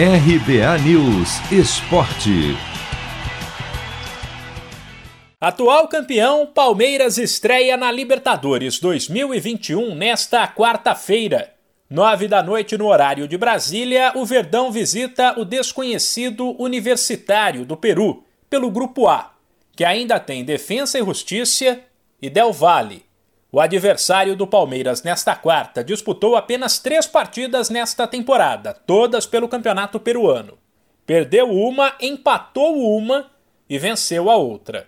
RBA News Esporte. Atual campeão, Palmeiras estreia na Libertadores 2021 nesta quarta-feira. Nove da noite no horário de Brasília, o Verdão visita o desconhecido Universitário do Peru, pelo Grupo A, que ainda tem Defensa e Justiça e Del Valle. O adversário do Palmeiras nesta quarta disputou apenas três partidas nesta temporada, todas pelo Campeonato Peruano. Perdeu uma, empatou uma e venceu a outra.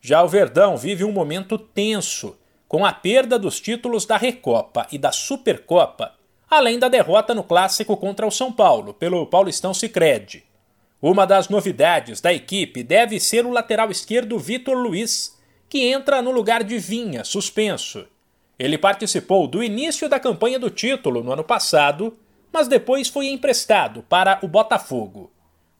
Já o Verdão vive um momento tenso, com a perda dos títulos da Recopa e da Supercopa, além da derrota no clássico contra o São Paulo pelo Paulistão Sicredi. Uma das novidades da equipe deve ser o lateral esquerdo Vitor Luiz, que entra no lugar de Vinha, suspenso. Ele participou do início da campanha do título no ano passado, mas depois foi emprestado para o Botafogo.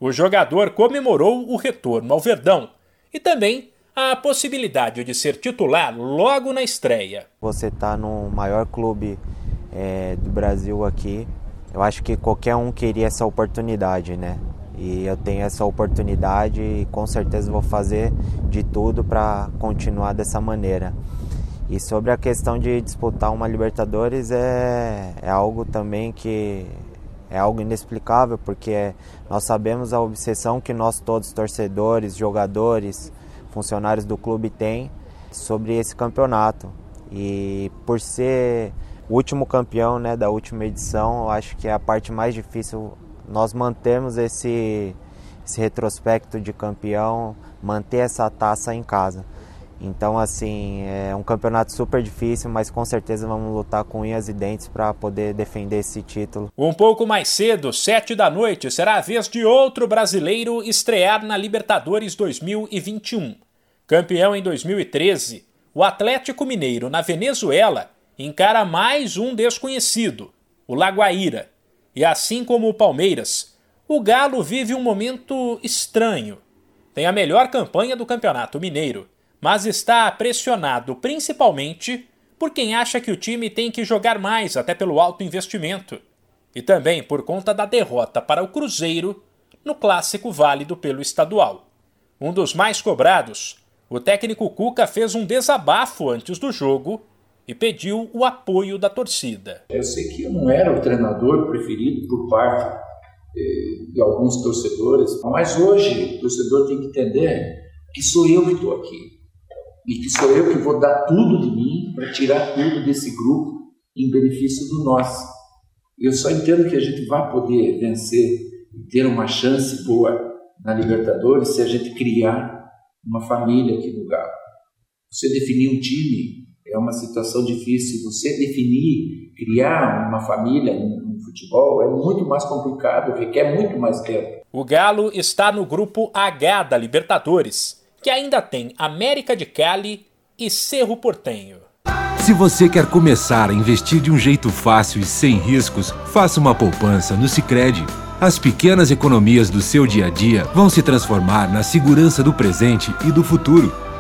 O jogador comemorou o retorno ao Verdão e também a possibilidade de ser titular logo na estreia. Você está no maior clube é, do Brasil aqui, eu acho que qualquer um queria essa oportunidade, né? E eu tenho essa oportunidade e com certeza vou fazer de tudo para continuar dessa maneira. E sobre a questão de disputar uma Libertadores é, é algo também que é algo inexplicável, porque nós sabemos a obsessão que nós todos torcedores, jogadores, funcionários do clube têm sobre esse campeonato. E por ser o último campeão né, da última edição, eu acho que é a parte mais difícil nós mantemos esse, esse retrospecto de campeão, manter essa taça em casa. Então, assim, é um campeonato super difícil, mas com certeza vamos lutar com unhas e dentes para poder defender esse título. Um pouco mais cedo, sete da noite, será a vez de outro brasileiro estrear na Libertadores 2021. Campeão em 2013, o Atlético Mineiro, na Venezuela, encara mais um desconhecido, o Laguaíra. E assim como o Palmeiras, o Galo vive um momento estranho. Tem a melhor campanha do Campeonato Mineiro, mas está pressionado principalmente por quem acha que o time tem que jogar mais, até pelo alto investimento, e também por conta da derrota para o Cruzeiro no clássico válido pelo estadual. Um dos mais cobrados, o técnico Cuca fez um desabafo antes do jogo e pediu o apoio da torcida. Eu sei que eu não era o treinador preferido por parte eh, de alguns torcedores, mas hoje o torcedor tem que entender que sou eu que estou aqui e que sou eu que vou dar tudo de mim para tirar tudo desse grupo em benefício do nosso. Eu só entendo que a gente vai poder vencer e ter uma chance boa na Libertadores se a gente criar uma família aqui no Galo. Você definir um time é uma situação difícil. Você definir, criar uma família no futebol é muito mais complicado, requer muito mais tempo. O Galo está no grupo H da Libertadores, que ainda tem América de Cali e Cerro Portenho. Se você quer começar a investir de um jeito fácil e sem riscos, faça uma poupança no Sicredi. As pequenas economias do seu dia a dia vão se transformar na segurança do presente e do futuro.